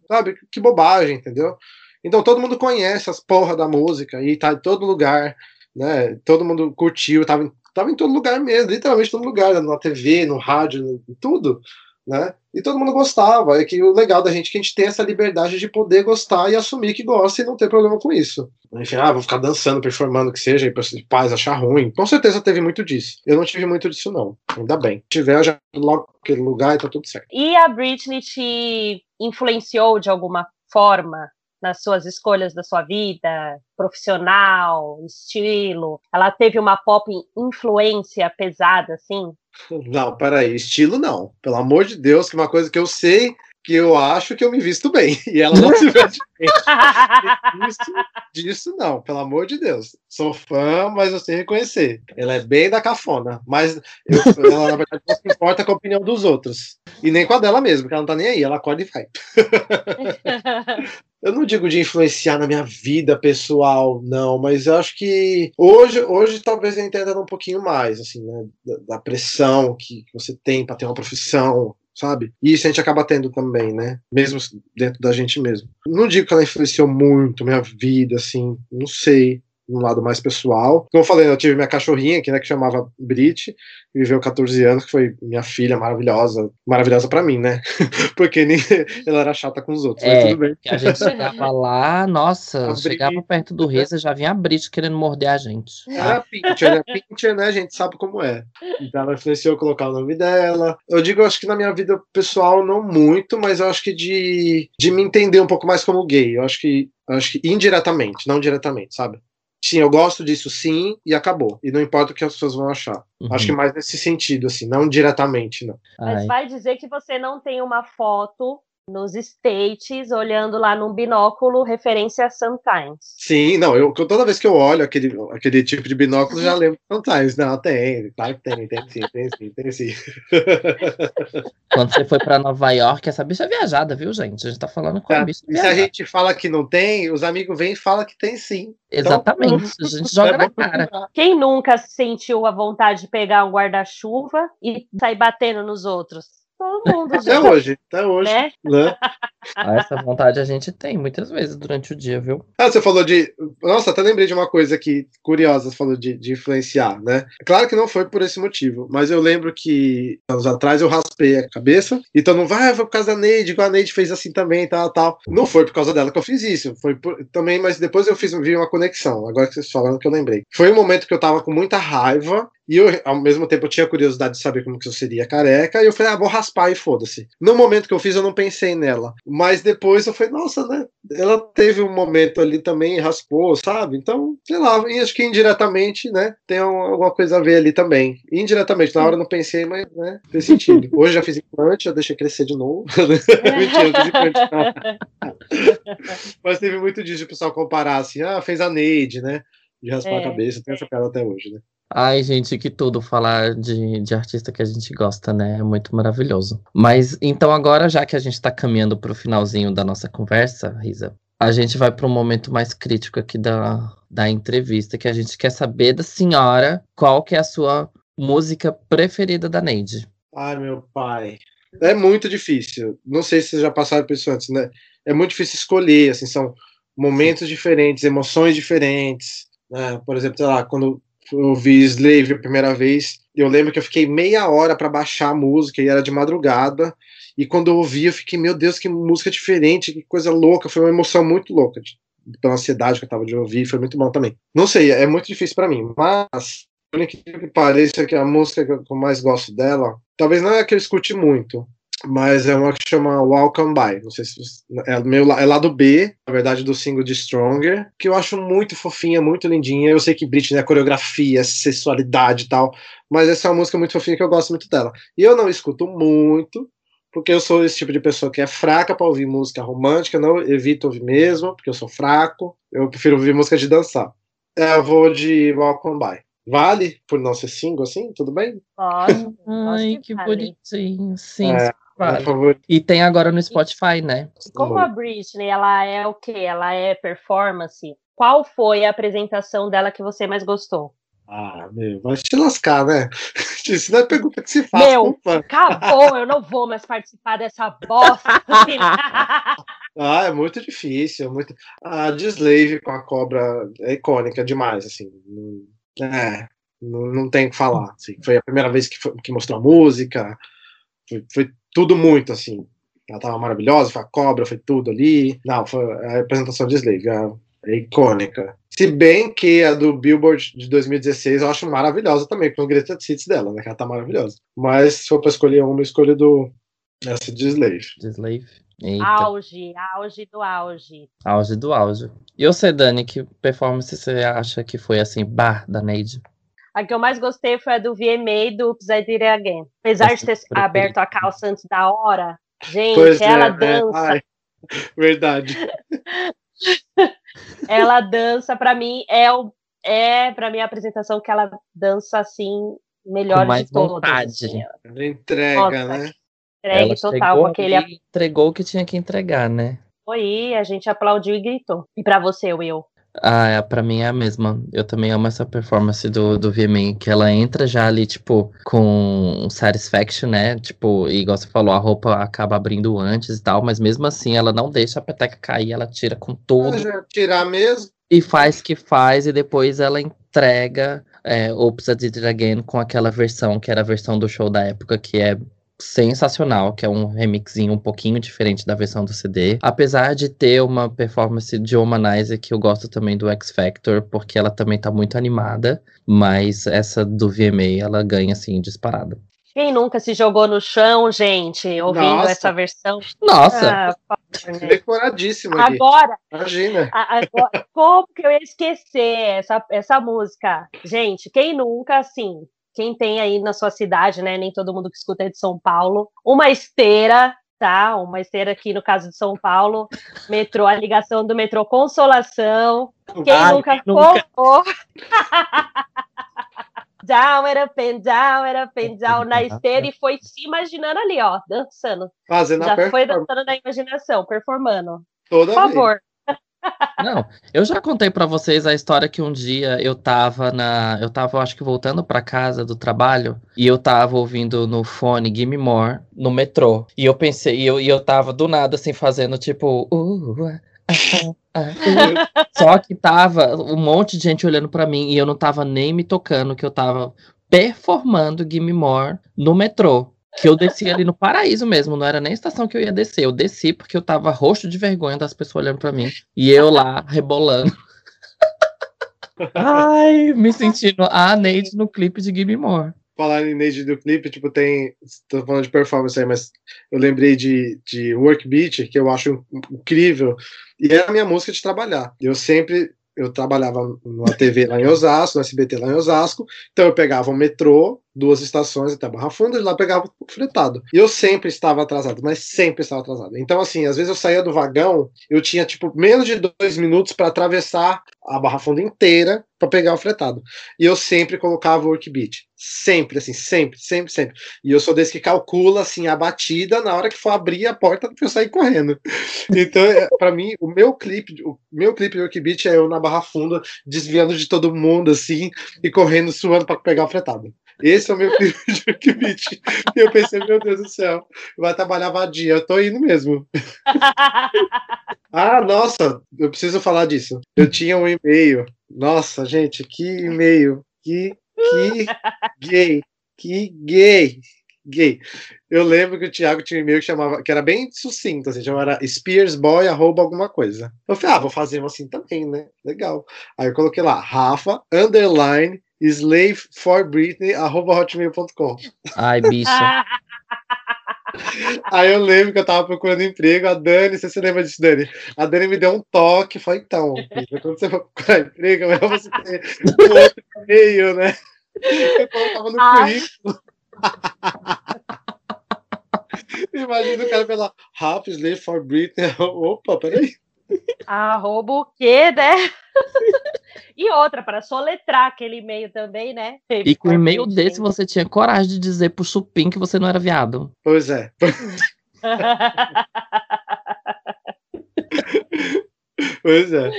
sabe? Que bobagem, entendeu? Então todo mundo conhece as porra da música e tá em todo lugar, né? Todo mundo curtiu, tava em, tava em todo lugar mesmo, literalmente todo lugar, na TV, no rádio, tudo, né? E todo mundo gostava. É que o legal da gente é que a gente tem essa liberdade de poder gostar e assumir que gosta e não ter problema com isso. Enfim, ah, vou ficar dançando, performando que seja, e pais achar ruim. Com certeza teve muito disso. Eu não tive muito disso, não. Ainda bem. Se tiver, eu já logo aquele lugar e tá tudo certo. E a Britney te influenciou de alguma forma nas suas escolhas da sua vida, profissional, estilo? Ela teve uma pop influência pesada, assim? Não, peraí, estilo não. Pelo amor de Deus, que uma coisa que eu sei que eu acho que eu me visto bem. E ela não se veste bem. Disso, disso não, pelo amor de Deus. Sou fã, mas eu sei reconhecer. Ela é bem da cafona. Mas eu, ela, na verdade, não se importa com a opinião dos outros. E nem com a dela mesmo, porque ela não tá nem aí. Ela acorda e vai. eu não digo de influenciar na minha vida pessoal, não, mas eu acho que hoje, hoje talvez eu entenda um pouquinho mais, assim, né, da, da pressão que você tem para ter uma profissão, sabe? E isso a gente acaba tendo também, né? Mesmo dentro da gente mesmo. Não digo que ela influenciou muito minha vida, assim, não sei um lado mais pessoal. Como eu falei, eu tive minha cachorrinha, que, né, que chamava Brit, que viveu 14 anos, que foi minha filha maravilhosa, maravilhosa para mim, né? Porque nem, ela era chata com os outros, é, mas tudo bem. a gente chegava lá, nossa, chegava perto do Reza, já vinha a Brit querendo morder a gente. Tá? Era Pincher, né? Pincher, né? A gente sabe como é. Então ela influenciou colocar o nome dela. Eu digo, eu acho que na minha vida pessoal não muito, mas eu acho que de, de me entender um pouco mais como gay. Eu acho que acho que indiretamente, não diretamente, sabe? Sim, eu gosto disso sim, e acabou. E não importa o que as pessoas vão achar. Uhum. Acho que mais nesse sentido, assim, não diretamente, não. Mas Ai. vai dizer que você não tem uma foto nos States, olhando lá num binóculo, referência a Sometimes. Sim, não, eu toda vez que eu olho aquele, aquele tipo de binóculo, já lembro Sometimes. Não, tem, claro que tem, tem sim, tem sim, tem sim. Quando você foi para Nova York, essa bicha é viajada, viu, gente? A gente tá falando com a bicha Se a gente fala que não tem, os amigos vêm e falam que tem sim. Exatamente, então, a gente joga é na cara. Quem nunca sentiu a vontade de pegar um guarda-chuva e sair batendo nos outros? Todo mundo. Até hoje, até hoje. Né? Né? Ah, essa vontade a gente tem muitas vezes durante o dia, viu? Ah, você falou de. Nossa, até lembrei de uma coisa que curiosa, você falou de, de influenciar, né? Claro que não foi por esse motivo, mas eu lembro que anos atrás eu raspei a cabeça e todo mundo vai, ah, foi por causa da Neide, igual a Neide fez assim também, tal, tal. Não foi por causa dela que eu fiz isso, foi por, também, mas depois eu fiz vi uma conexão, agora que vocês falaram que eu lembrei. Foi um momento que eu tava com muita raiva e eu, ao mesmo tempo, eu tinha curiosidade de saber como que eu seria careca. E eu falei, ah, vou raspar e foda-se. No momento que eu fiz, eu não pensei nela. Mas depois eu falei, nossa, né? Ela teve um momento ali também raspou, sabe? Então, sei lá, e acho que indiretamente, né? Tem alguma coisa a ver ali também. Indiretamente, na hora eu não pensei, mas, né? Tem sentido. Hoje já fiz implante, já deixei crescer de novo. Mentira, não fiz implante, não. mas teve muito disso de o pessoal comparar assim, ah, fez a Neide, né? De raspar é. a cabeça, tem essa piada até hoje, né? Ai, gente, que tudo falar de, de artista que a gente gosta, né? É muito maravilhoso. Mas então agora, já que a gente está caminhando para o finalzinho da nossa conversa, Risa, a gente vai para um momento mais crítico aqui da, da entrevista, que a gente quer saber da senhora qual que é a sua música preferida da Neide. Ai, meu pai. É muito difícil. Não sei se vocês já passaram por isso antes, né? É muito difícil escolher, assim, são momentos diferentes, emoções diferentes. Né? Por exemplo, sei lá, quando ouvi Slave a primeira vez, eu lembro que eu fiquei meia hora para baixar a música e era de madrugada. E quando eu ouvi, eu fiquei, meu Deus, que música diferente, que coisa louca. Foi uma emoção muito louca, pela ansiedade que eu tava de ouvir, foi muito bom também. Não sei, é muito difícil para mim, mas, por incrível que pareça, que a música que eu mais gosto dela, talvez não é a que eu escute muito, mas é uma que chama Welcome By. Não sei se é meu é lado B, na verdade, do single de Stronger, que eu acho muito fofinha, muito lindinha. Eu sei que Britney é coreografia, sexualidade e tal, mas essa é uma música muito fofinha que eu gosto muito dela. E eu não escuto muito, porque eu sou esse tipo de pessoa que é fraca para ouvir música romântica, não evito ouvir mesmo, porque eu sou fraco. Eu prefiro ouvir música de dançar. É, eu vou de Welcome By. Vale por não ser single assim? Tudo bem? Pode. Ai, que vale. bonitinho. Sim, É, vale. E tem agora no Spotify, né? Como a Britney, ela é o quê? Ela é performance. Qual foi a apresentação dela que você mais gostou? Ah, meu, vai te lascar, né? Isso não é pergunta que se faz Meu. fã. Acabou, eu não vou mais participar dessa bosta. Ah, é muito difícil. É muito... A de Slave com a cobra é icônica demais, assim. Não- É, não, não tem o que falar. assim. Foi a primeira vez que, foi- que mostrou a música. Foi, foi tudo muito, assim. Ela tava maravilhosa, foi a cobra, foi tudo ali. Não, foi a apresentação de Slave. É, é icônica. Se bem que a do Billboard de 2016 eu acho maravilhosa também, com o Greta Hits dela, né? Que ela tá maravilhosa. Mas se for pra escolher uma, eu escolho do. Essa de Slave. De Slave. Eita, auge, auge do auge. auge do auge. E você, Dani, que performance você acha que foi assim, bar da Neide? A que eu mais gostei foi a do VMA do Oops, I Did It Again. Apesar de ter foi aberto a calça antes da hora, gente, Pois ela é, dança, Ai, verdade. ela dança, pra mim, é, o, é pra mim a apresentação que ela dança assim, melhor Com mais de todas. vontade. assim, Ela entrega, Nossa, né? entregue Ela total aquele entregou o que tinha que entregar, né? apoio, a gente aplaudiu e gritou. E pra você, Will? Ah, é, pra mim é a mesma. Eu também amo essa performance do, do VMA, que ela entra já ali, tipo, com satisfaction, né? Tipo, e igual você falou, a roupa acaba abrindo antes e tal, mas mesmo assim ela não deixa a peteca cair, ela tira com tudo. Ela já tirar mesmo. e faz que faz, e depois ela entrega é, Oops, I Did It Again com aquela versão, que era a versão do show da época, que é sensacional, que é um remixinho um pouquinho diferente da versão do CD. Apesar de ter uma performance de Womanizer que eu gosto também do X Factor, porque ela também tá muito animada, mas essa do VMA ela ganha assim disparada. Quem nunca se jogou no chão, gente, ouvindo Nossa. essa versão? Nossa, Ah, né? Decoradíssimo aqui. Agora, Imagina. a- agora, como que eu ia esquecer essa, essa música? Gente, quem nunca, assim, quem tem aí na sua cidade, né? Nem todo mundo que escuta é de São Paulo, uma esteira, tá? Uma esteira aqui no caso de São Paulo, metrô, a ligação do metrô Consolação. Quem Ai, nunca nunca? colocou? Down it up and down na esteira e foi se imaginando ali, ó, dançando. Fazendo a Já foi performance dançando na imaginação, performando. toda Por vez. favor. Não, eu já contei pra vocês a história que um dia eu tava na, eu tava acho que voltando pra casa do trabalho e eu tava ouvindo no fone Gimme More no metrô. E eu pensei, e eu, e eu tava do nada assim fazendo tipo, uh, ah, ah, ah, uh. só que tava um monte de gente olhando pra mim e eu não tava nem me tocando que eu tava performando Gimme More no metrô. Que eu desci ali no paraíso mesmo, não era nem estação que eu ia descer. Eu desci porque eu tava roxo de vergonha das pessoas olhando pra mim. E eu lá, rebolando. Ai, me sentindo a Neide no clipe de Gimme More. Falar em Neide do clipe, tipo, tem. Tô falando de performance aí, mas eu lembrei de, de Work Beat, que eu acho incrível. E é a minha música de trabalhar. Eu sempre. Eu trabalhava numa TV lá em Osasco, no SBT lá em Osasco, então eu pegava o metrô, duas estações até Barra Funda, e lá pegava o fretado. E eu sempre estava atrasado, mas sempre estava atrasado. Então, assim, às vezes eu saía do vagão, eu tinha, tipo, menos de dois minutos para atravessar a Barra Funda inteira para pegar o fretado. E eu sempre colocava o workbeat. Sempre, assim, sempre, sempre, sempre. E eu sou desse que calcula, assim, a batida na hora que for abrir a porta para eu sair correndo. Então, é, para mim, o meu clipe, o meu clipe de workbeat é eu na Barra Funda, desviando de todo mundo, assim, e correndo, suando para pegar o fretado. Esse é o meu workbeat. E eu pensei, meu Deus do céu, vai trabalhar vadia. Eu tô indo mesmo. Ah, nossa, eu preciso falar disso. Eu tinha um e-mail. Nossa, gente, que e-mail. Que, que gay. Que gay. Gay. Eu lembro que o Thiago tinha um e-mail que chamava, que era bem sucinto, assim, chamava spearsboy, arroba alguma coisa. Eu falei, ah, vou fazer um assim também, né? Legal. Aí eu coloquei lá, Rafa, underline, slave for Britney, arroba hotmail.com. Ai, bicha. Aí eu lembro que eu tava procurando emprego, a Dani, você se lembra disso, Dani? A Dani me deu um toque, foi então, filha, quando você for procurar emprego, é melhor você ter um outro e-mail, né? Eu colocava no Ah. currículo. Imagina o cara pela Half Slave for Britney. Opa, peraí. Arroba o quê, né? e outra, para soletrar aquele e-mail também, né? E com um e-mail desse você tinha coragem de dizer pro Chupim que você não era viado. Pois é. Pois é.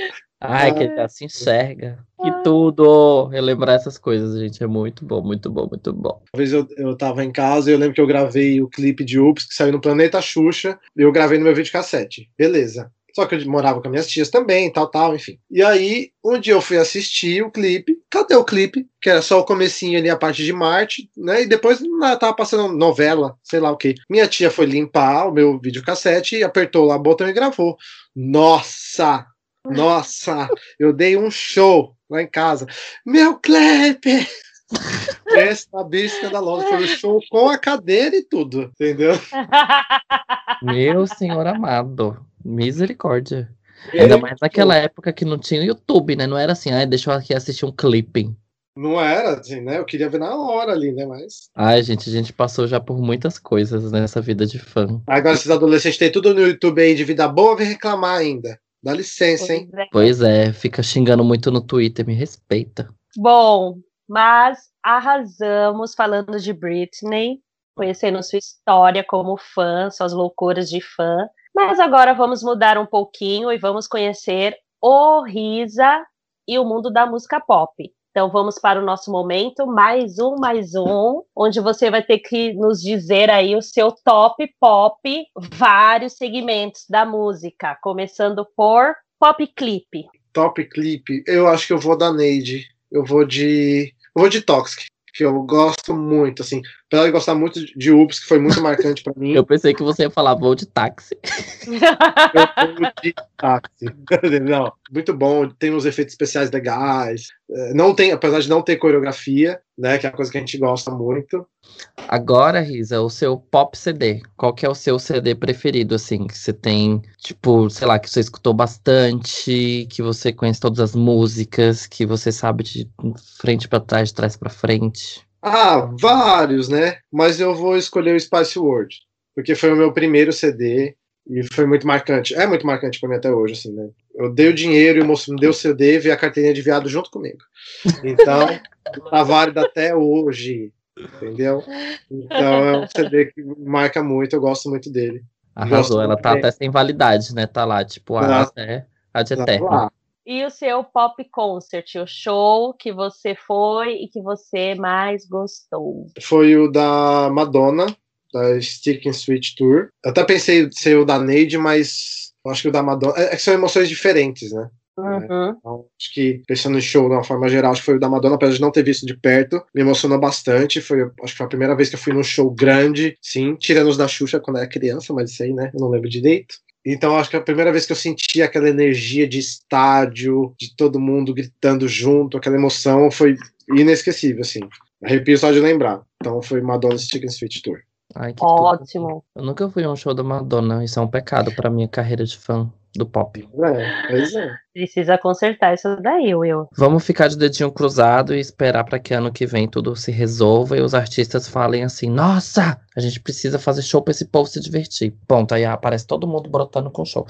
Ai, que ele tá se enxerga. Que tudo! Relembrar essas coisas, gente, é muito bom, muito bom, muito bom. Uma vez eu, eu tava em casa e eu lembro que eu gravei o clipe de Ups, que saiu no Planeta Xuxa, e eu gravei no meu videocassete. Beleza. Só que eu morava com minhas tias também, tal, tal, enfim. E aí, um dia eu fui assistir o clipe. Cadê o clipe? Que era só o comecinho ali, a parte de Marte, né? E depois tava passando novela, sei lá o quê. Minha tia foi limpar o meu videocassete apertou lá o botão e gravou. Nossa! Nossa! Eu dei um show lá em casa. Meu clipe! Essa bicha escandalosa. Foi o show com a cadeira e tudo, entendeu? Meu senhor amado. Misericórdia. Ainda mais naquela época que não tinha YouTube, né? Não era assim, ai, deixa eu aqui assistir um clipping. Não era assim, né? Eu queria ver na hora ali, né? Mas. Ai, gente, a gente passou já por muitas coisas nessa vida de fã. Agora esses adolescentes têm tudo no YouTube aí de vida boa, vem reclamar ainda. Dá licença, hein? Pois é, fica xingando muito no Twitter, me respeita. Bom, mas arrasamos falando de Britney, conhecendo sua história como fã, suas loucuras de fã. Mas agora vamos mudar um pouquinho e vamos conhecer o Risa e o mundo da música pop. Então vamos para o nosso momento, mais um, mais um, onde você vai ter que nos dizer aí o seu top pop, vários segmentos da música, começando por pop clip. Top clipe. Eu acho que eu vou da Neide. Eu vou de. Eu vou de Toxic. Que eu gosto muito, assim. Apesar de gostar muito de Ups, que foi muito marcante pra mim. Eu pensei que você ia falar voo de táxi. Eu vou de táxi. Não, muito bom. Tem uns efeitos especiais legais. É, Não tem, apesar de não ter coreografia, né? Que é uma coisa que a gente gosta muito. Agora, Risa, o seu pop CD. Qual que é o seu CD preferido, assim? Que você tem, tipo, sei lá, que você escutou bastante, que você conhece todas as músicas, que você sabe de frente pra trás, de trás pra frente. Ah, vários, né? Mas eu vou escolher o Spice World, porque foi o meu primeiro CD e foi muito marcante. É muito marcante pra mim até hoje, assim, né? Eu dei o dinheiro e o moço me deu o CD e veio a carteirinha de viado junto comigo. Então, tá válido até hoje, entendeu? Então é um CD que marca muito, eu gosto muito dele. Arrasou, Gosto ela tá até sem validade, né? Tá lá, tipo, a, Tá. até a de Tá eterno. lá. E o seu pop concert, o show que você foi e que você mais gostou? Foi o da Madonna, da Stick and Switch Tour. Eu até pensei em ser o da Neide, mas acho que o da Madonna. É é que são emoções diferentes, né? Uhum. Então, acho que, pensando em show de uma forma geral, acho que foi o da Madonna, apesar de não ter visto de perto, me emocionou bastante. Foi, acho que foi a primeira vez que eu fui num show grande, sim, tirando os da Xuxa quando eu era criança, mas isso aí, né? Eu não lembro direito. Então, acho que a primeira vez que eu senti aquela energia de estádio, de todo mundo gritando junto, aquela emoção, foi inesquecível, assim. Arrepio só de lembrar. Então, foi Madonna's Chicken Sweet Tour. Ai, que tudo. Ótimo. Eu nunca fui a um show da Madonna, isso é um pecado pra minha carreira de fã do pop. É, pois é. Precisa consertar isso daí, Will. Vamos ficar de dedinho cruzado e esperar pra que ano que vem tudo se resolva e os artistas falem assim: nossa, a gente precisa fazer show pra esse povo se divertir. Ponto, aí aparece todo mundo brotando com show.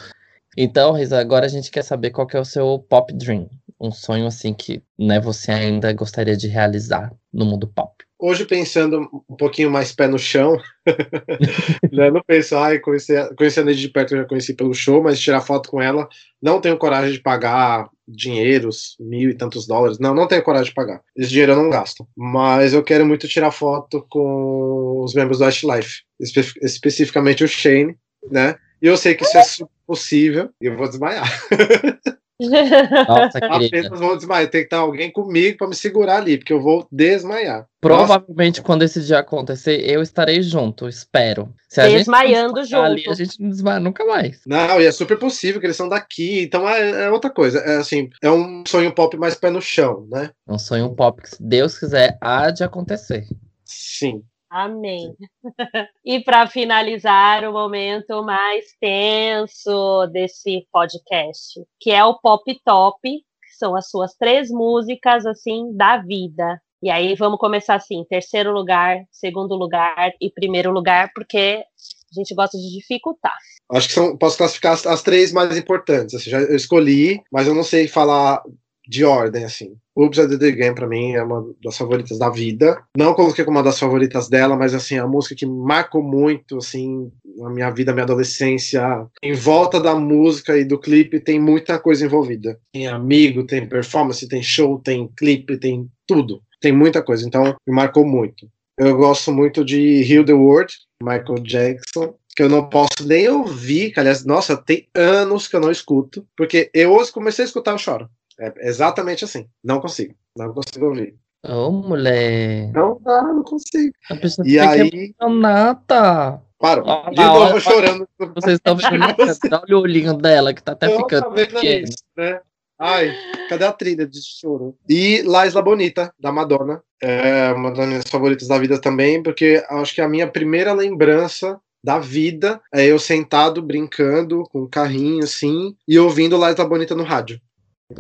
Então, Risa, agora a gente quer saber qual que é o seu pop dream. Um sonho assim que né, você ainda gostaria de realizar no mundo pop. Hoje, pensando um pouquinho mais pé no chão, né, não penso, ai, conheci, conheci a Neide de perto, eu já conheci pelo show, mas tirar foto com ela, não tenho coragem de pagar dinheiros, mil e tantos dólares, não, não tenho coragem de pagar. Esse dinheiro eu não gasto. Mas eu quero muito tirar foto com os membros do Westlife, espe especificamente o Shane, né? E eu sei que isso é possível, e eu vou desmaiar. Nossa, querida. Apenas vou desmaiar. Tem que estar alguém comigo para me segurar ali, porque eu vou desmaiar. Provavelmente, quando esse dia acontecer, eu estarei junto, espero. Se a Desmaiando junto. Ali, a gente não desmaia nunca mais. Não, e é super possível que eles são daqui, então é, é outra coisa. É assim, é um sonho pop mais pé no chão, né? É um sonho pop que, se Deus quiser, há de acontecer. Sim. Amém. e para finalizar o momento mais tenso desse podcast, que é o Pop Top, que são as suas três músicas assim da vida. E aí vamos começar assim, terceiro lugar, segundo lugar e primeiro lugar, porque a gente gosta de dificultar. Acho que são, posso classificar as, as três mais importantes. Assim, já, eu escolhi, mas eu não sei falar de ordem, assim. Oops, I Did It Again, pra mim, é uma das favoritas da vida. Não coloquei como uma das favoritas dela, mas, assim, é a música que marcou muito, assim, a minha vida, a minha adolescência. Em volta da música e do clipe tem muita coisa envolvida. Tem amigo, tem performance, tem show, tem clipe, tem tudo. Tem muita coisa, então me marcou muito. Eu gosto muito de Heal the World, Michael Jackson, que eu não posso nem ouvir, que, aliás, nossa, tem anos que eu não escuto, porque eu hoje comecei a escutar, eu choro. É exatamente assim. Não consigo. Não consigo ouvir. Ô, mulher. Não dá, não consigo. A pessoa E fica aí, emocionada. para. Ó, De novo hora- chorando. Vocês estão vendo? Olha o olhinho dela, que tá até Não, ficando tá pequeno. isso, né? Ai, cadê a trilha de choro? E La Isla Bonita, da Madonna. É uma das minhas favoritas da vida também, porque acho que a minha primeira lembrança da vida é eu sentado brincando com um carrinho assim e ouvindo La Isla Bonita no rádio.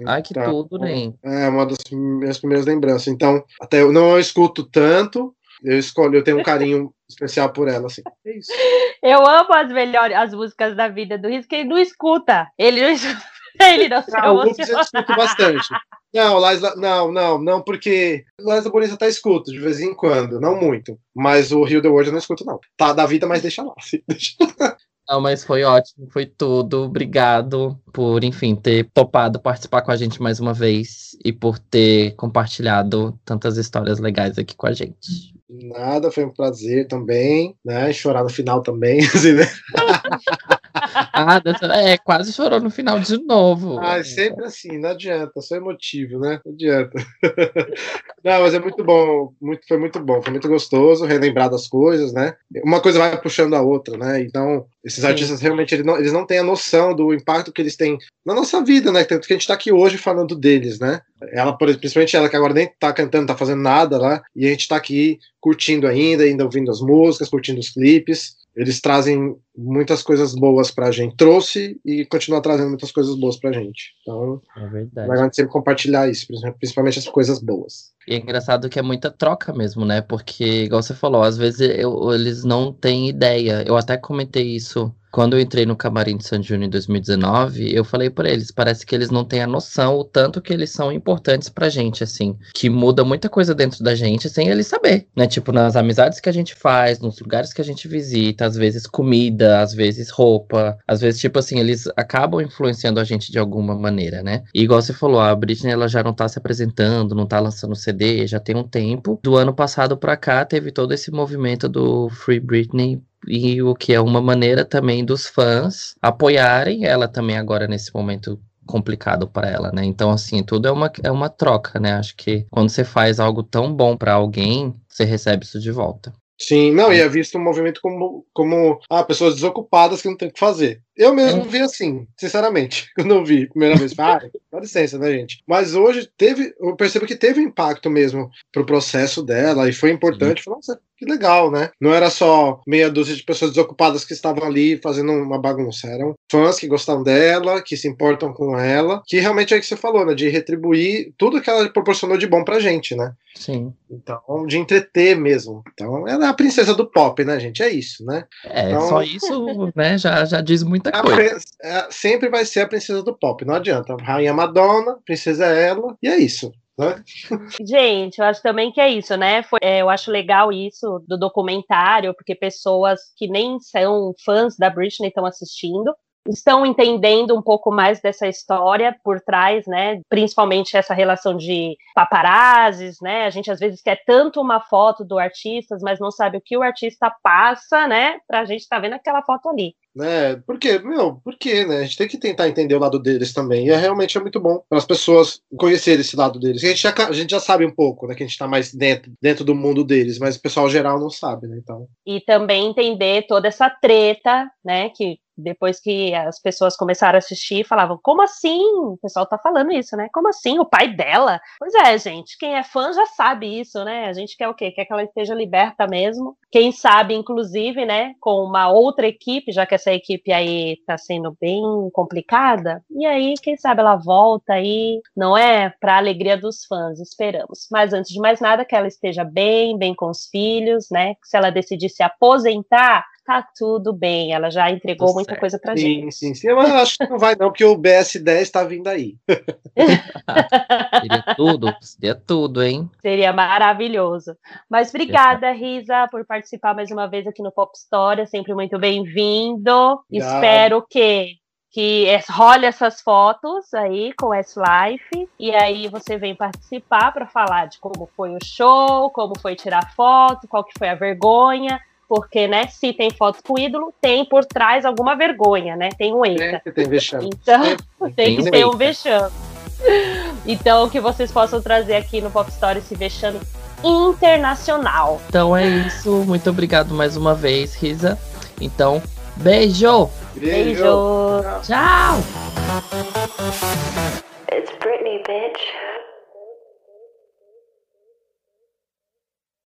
Ai, que Tá. tudo, nem. É uma das minhas primeiras lembranças. Então, até eu não escuto tanto, eu escolho, eu tenho um carinho especial por ela, assim. É isso. Eu amo as melhores as músicas da vida do Risco, que ele não escuta. Ele não escuta. Ele não se Não, eu escuto bastante. Não, Laisla, não, não, não, porque Laisla Bonita tá escuto de vez em quando, não muito. Mas o Rio the World eu não escuto, não. Tá da vida, mas deixa lá. Deixa lá. Não, mas foi ótimo, foi tudo. Obrigado por, enfim, ter topado participar com a gente mais uma vez e por ter compartilhado tantas histórias legais aqui com a gente. Nada, foi um prazer também, né? Chorar no final também, assim, né? Ah, é, quase chorou no final de novo. Ah, é sempre assim, não adianta, sou emotivo, né? Não adianta. não, mas é muito bom, muito, foi muito bom, foi muito gostoso relembrar das coisas, né? Uma coisa vai puxando a outra, né? Então, esses Sim. artistas realmente eles não, eles não têm a noção do impacto que eles têm na nossa vida, né? Tanto que a gente tá aqui hoje falando deles, né? Ela, principalmente ela, que agora nem tá cantando, tá fazendo nada lá, e a gente tá aqui curtindo ainda, ainda ouvindo as músicas, curtindo os clipes. Eles trazem muitas coisas boas pra gente. Trouxe e continua trazendo muitas coisas boas pra gente. Então, É é verdade. legal a gente sempre compartilhar isso, principalmente as coisas boas. E é engraçado que é muita troca mesmo, né? Porque, igual você falou, às vezes eu- eles não têm ideia. Eu até comentei isso quando eu entrei no camarim de San Júnior em 2019. Eu falei pra eles, parece que eles não têm a noção o tanto que eles são importantes pra gente, assim. Que muda muita coisa dentro da gente sem eles saber, né? Tipo, nas amizades que a gente faz, nos lugares que a gente visita, às vezes comida, às vezes roupa, às vezes, tipo assim, eles acabam influenciando a gente de alguma maneira, né? E igual você falou, a Britney ela já não tá se apresentando, não tá lançando CD, já tem um tempo. Do ano passado pra cá teve todo esse movimento do Free Britney e o que é uma maneira também dos fãs apoiarem ela também agora nesse momento complicado para ela, né? Então assim, tudo é uma, é uma troca, né? Acho que quando você faz algo tão bom para alguém, você recebe isso de volta. Sim, não, e é visto um movimento como, como ah, pessoas desocupadas que não tem o que fazer. Eu mesmo vi assim, sinceramente, quando eu vi a primeira vez. Ah, dá licença, né, gente? Mas hoje teve, eu percebo que teve impacto mesmo pro processo dela e foi importante. Falei, Nossa, que legal, né? Não era só meia dúzia de pessoas desocupadas que estavam ali fazendo uma bagunça. Eram fãs que gostam dela, que se importam com ela, que realmente é o que você falou, né? De retribuir tudo que ela proporcionou de bom pra gente, né? Sim. Então, de entreter mesmo. Então, ela é a princesa do pop, né, gente? É isso, né? É, Então- só isso, né, já, já diz muita É, sempre vai ser a princesa do pop, não adianta. Rainha Madonna, princesa é ela, e é isso. Né? Gente, eu acho também que é isso, né? Foi- é, eu acho legal isso do documentário, porque pessoas que nem são fãs da Britney estão assistindo, estão entendendo um pouco mais dessa história por trás, né? Principalmente essa relação de paparazzis, né? A gente às vezes quer tanto uma foto do artista, mas não sabe o que o artista passa, né? Pra gente estar vendo aquela foto ali. Né? Porque, meu, por quê, né? A gente tem que tentar entender o lado deles também. E é realmente é muito bom para as pessoas conhecerem esse lado deles. A gente, já, a gente já sabe um pouco, né? Que a gente está mais dentro, dentro do mundo deles, mas o pessoal geral não sabe, né? Então. E também entender toda essa treta, né? Que depois que as pessoas começaram a assistir, falavam: como assim? O pessoal tá falando isso, né? Como assim? O pai dela? Pois é, gente, quem é fã já sabe isso, né? A gente quer o quê? Quer que ela esteja liberta mesmo. Quem sabe, inclusive, né, com uma outra equipe, já que essa equipe aí tá sendo bem complicada, e aí, quem sabe ela volta aí, não é? Pra alegria dos fãs, esperamos. Mas antes de mais nada, que ela esteja bem, bem com os filhos, né? Se ela decidir se aposentar, tá tudo bem. Ela já entregou tudo muita coisa pra sim, gente. Sim, sim, sim. Mas acho que não vai, não, porque o BS10 tá vindo aí. seria tudo, seria tudo, hein? Seria maravilhoso. Mas obrigada, Risa, por participar mais uma vez aqui no Pop História. Sempre muito bem-vindo. Espero que que role essas fotos aí com S-Life e aí você vem participar para falar de como foi o show, como foi tirar foto, qual que foi a vergonha porque, né, se tem foto com o ídolo, tem por trás alguma vergonha, né? Tem um eita. tem vexame. Então, tem, tem que ter um vexame. Então, que vocês possam trazer aqui no Pop Story esse vexame internacional. Então é isso. Muito obrigado mais uma vez, Risa. Então, beijo! Beijo! Tchau! It's Britney, bitch.